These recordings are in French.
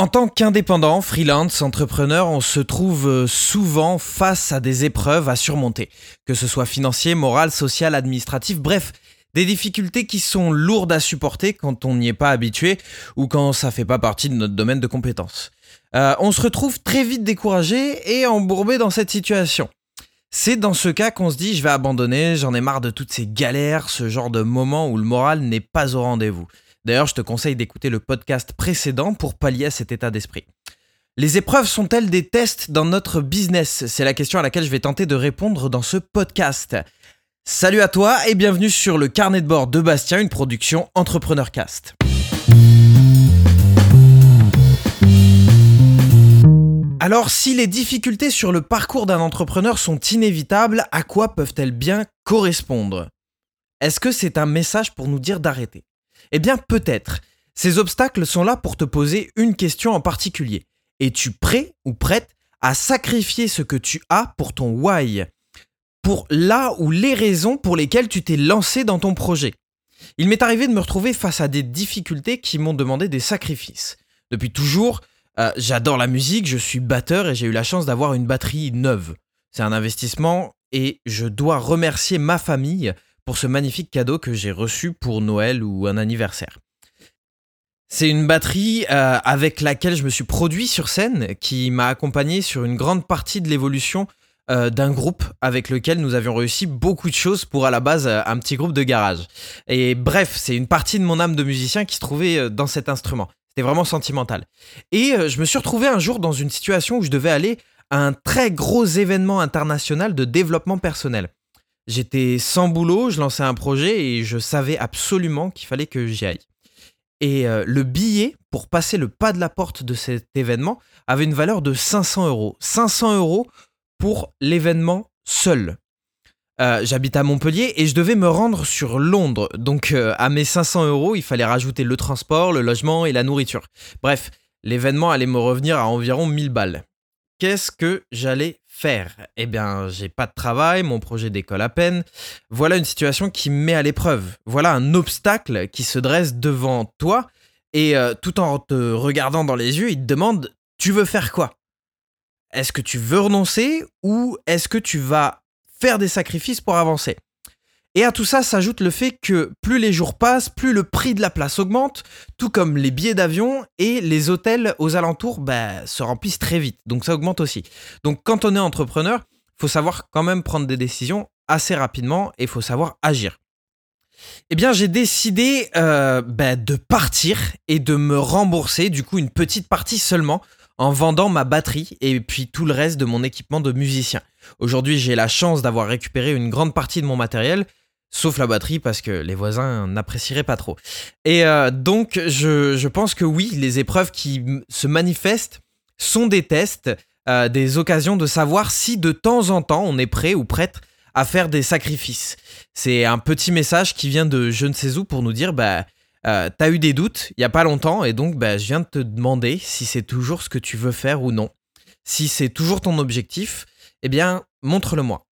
En tant qu'indépendant, freelance, entrepreneur, on se trouve euh, souvent face à des épreuves à surmonter, que ce soit financier, moral, social, administratif, bref, des difficultés qui sont lourdes à supporter quand on n'y est pas habitué ou quand ça fait pas partie de notre domaine de compétences. Euh, on se retrouve très vite découragé et embourbé dans cette situation. C'est dans ce cas qu'on se dit je vais abandonner, j'en ai marre de toutes ces galères, ce genre de moment où le moral n'est pas au rendez-vous. D'ailleurs, je te conseille d'écouter le podcast précédent pour pallier à cet état d'esprit. Les épreuves sont-elles des tests dans notre business? C'est la question à laquelle je vais tenter de répondre dans ce podcast. Salut à toi et bienvenue sur le carnet de bord de Bastien, une production Entrepreneur Cast. Alors, si les difficultés sur le parcours d'un entrepreneur sont inévitables, à quoi peuvent-elles bien correspondre? Est-ce que c'est un message pour nous dire d'arrêter? Eh bien peut-être. Ces obstacles sont là pour te poser une question en particulier. Es-tu prêt ou prête à sacrifier ce que tu as pour ton why? Pour là ou les raisons pour lesquelles tu t'es lancé dans ton projet Il m'est arrivé de me retrouver face à des difficultés qui m'ont demandé des sacrifices. Depuis toujours, euh, j'adore la musique, je suis batteur et j'ai eu la chance d'avoir une batterie neuve. C'est un investissement et je dois remercier ma famille pour ce magnifique cadeau que j'ai reçu pour Noël ou un anniversaire. C'est une batterie euh, avec laquelle je me suis produit sur scène, qui m'a accompagné sur une grande partie de l'évolution euh, d'un groupe avec lequel nous avions réussi beaucoup de choses pour à la base euh, un petit groupe de garage. Et bref, c'est une partie de mon âme de musicien qui se trouvait dans cet instrument. C'était vraiment sentimental. Et je me suis retrouvé un jour dans une situation où je devais aller à un très gros événement international de développement personnel. J'étais sans boulot, je lançais un projet et je savais absolument qu'il fallait que j'y aille. Et euh, le billet pour passer le pas de la porte de cet événement avait une valeur de 500 euros. 500 euros pour l'événement seul. Euh, j'habite à Montpellier et je devais me rendre sur Londres. Donc euh, à mes 500 euros, il fallait rajouter le transport, le logement et la nourriture. Bref, l'événement allait me revenir à environ 1000 balles. Qu'est-ce que j'allais faire? Eh bien, j'ai pas de travail, mon projet décolle à peine. Voilà une situation qui me met à l'épreuve. Voilà un obstacle qui se dresse devant toi et euh, tout en te regardant dans les yeux, il te demande Tu veux faire quoi? Est-ce que tu veux renoncer ou est-ce que tu vas faire des sacrifices pour avancer? Et à tout ça s'ajoute le fait que plus les jours passent, plus le prix de la place augmente, tout comme les billets d'avion et les hôtels aux alentours bah, se remplissent très vite. Donc ça augmente aussi. Donc quand on est entrepreneur, faut savoir quand même prendre des décisions assez rapidement et il faut savoir agir. Eh bien, j'ai décidé euh, bah, de partir et de me rembourser, du coup, une petite partie seulement en vendant ma batterie et puis tout le reste de mon équipement de musicien. Aujourd'hui, j'ai la chance d'avoir récupéré une grande partie de mon matériel Sauf la batterie parce que les voisins n'apprécieraient pas trop. Et euh, donc je, pense que oui, les épreuves qui se manifestent sont des tests, euh, des occasions de savoir si de temps en temps on est prêt ou prête à faire des sacrifices. C'est un petit message qui vient de je ne sais où pour nous dire bah euh, t'as eu des doutes il y a pas longtemps et donc bah, je viens de te demander si c'est toujours ce que tu veux faire ou non. Si c'est toujours ton objectif, eh bien montre-le-moi.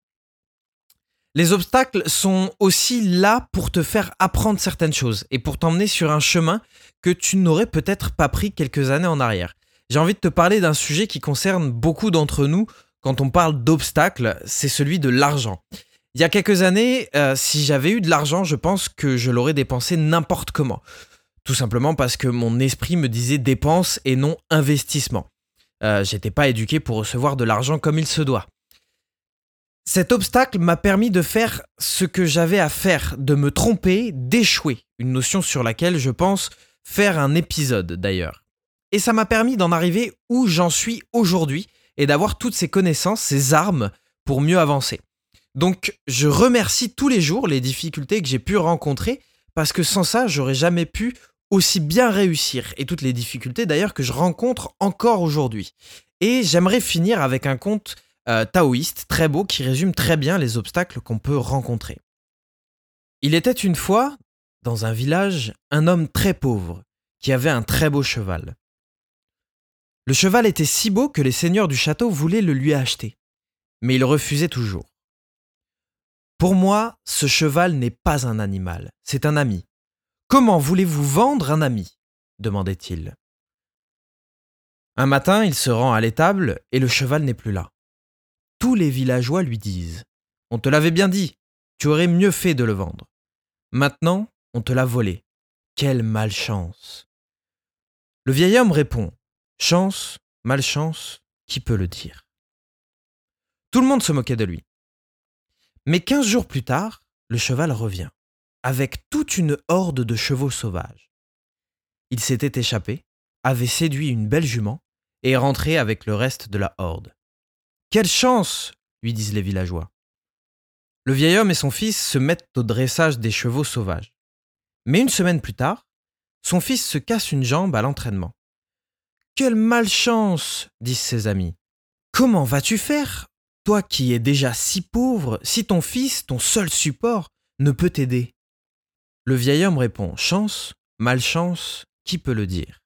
Les obstacles sont aussi là pour te faire apprendre certaines choses et pour t'emmener sur un chemin que tu n'aurais peut-être pas pris quelques années en arrière. J'ai envie de te parler d'un sujet qui concerne beaucoup d'entre nous quand on parle d'obstacles, c'est celui de l'argent. Il y a quelques années, euh, si j'avais eu de l'argent, je pense que je l'aurais dépensé n'importe comment. Tout simplement parce que mon esprit me disait dépense et non investissement. Euh, j'étais pas éduqué pour recevoir de l'argent comme il se doit. Cet obstacle m'a permis de faire ce que j'avais à faire, de me tromper, d'échouer, une notion sur laquelle je pense faire un épisode d'ailleurs. Et ça m'a permis d'en arriver où j'en suis aujourd'hui et d'avoir toutes ces connaissances, ces armes pour mieux avancer. Donc je remercie tous les jours les difficultés que j'ai pu rencontrer parce que sans ça, j'aurais jamais pu aussi bien réussir et toutes les difficultés d'ailleurs que je rencontre encore aujourd'hui. Et j'aimerais finir avec un conte euh, taoïste très beau qui résume très bien les obstacles qu'on peut rencontrer. Il était une fois, dans un village, un homme très pauvre qui avait un très beau cheval. Le cheval était si beau que les seigneurs du château voulaient le lui acheter, mais il refusait toujours. Pour moi, ce cheval n'est pas un animal, c'est un ami. Comment voulez-vous vendre un ami? demandait-il. Un matin, il se rend à l'étable et le cheval n'est plus là. Tous les villageois lui disent On te l'avait bien dit, tu aurais mieux fait de le vendre. Maintenant, on te l'a volé. Quelle malchance. Le vieil homme répond Chance, malchance, qui peut le dire? Tout le monde se moquait de lui. Mais quinze jours plus tard, le cheval revient, avec toute une horde de chevaux sauvages. Il s'était échappé, avait séduit une belle jument, et est rentré avec le reste de la horde. Quelle chance lui disent les villageois. Le vieil homme et son fils se mettent au dressage des chevaux sauvages. Mais une semaine plus tard, son fils se casse une jambe à l'entraînement. Quelle malchance disent ses amis. Comment vas-tu faire, toi qui es déjà si pauvre, si ton fils, ton seul support, ne peut t'aider? Le vieil homme répond Chance, malchance, qui peut le dire?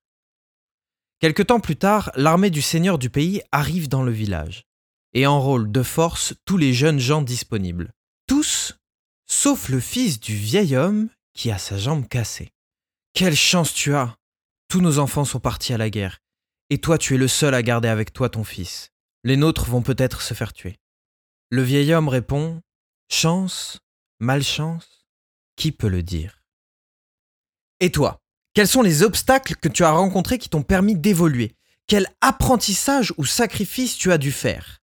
Quelque temps plus tard, l'armée du seigneur du pays arrive dans le village et enrôle de force tous les jeunes gens disponibles. Tous, sauf le fils du vieil homme qui a sa jambe cassée. Quelle chance tu as Tous nos enfants sont partis à la guerre, et toi tu es le seul à garder avec toi ton fils. Les nôtres vont peut-être se faire tuer. Le vieil homme répond Chance, malchance, qui peut le dire? Et toi, quels sont les obstacles que tu as rencontrés qui t'ont permis d'évoluer? Quel apprentissage ou sacrifice tu as dû faire?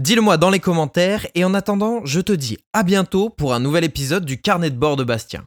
Dis-le moi dans les commentaires et en attendant, je te dis à bientôt pour un nouvel épisode du carnet de bord de Bastien.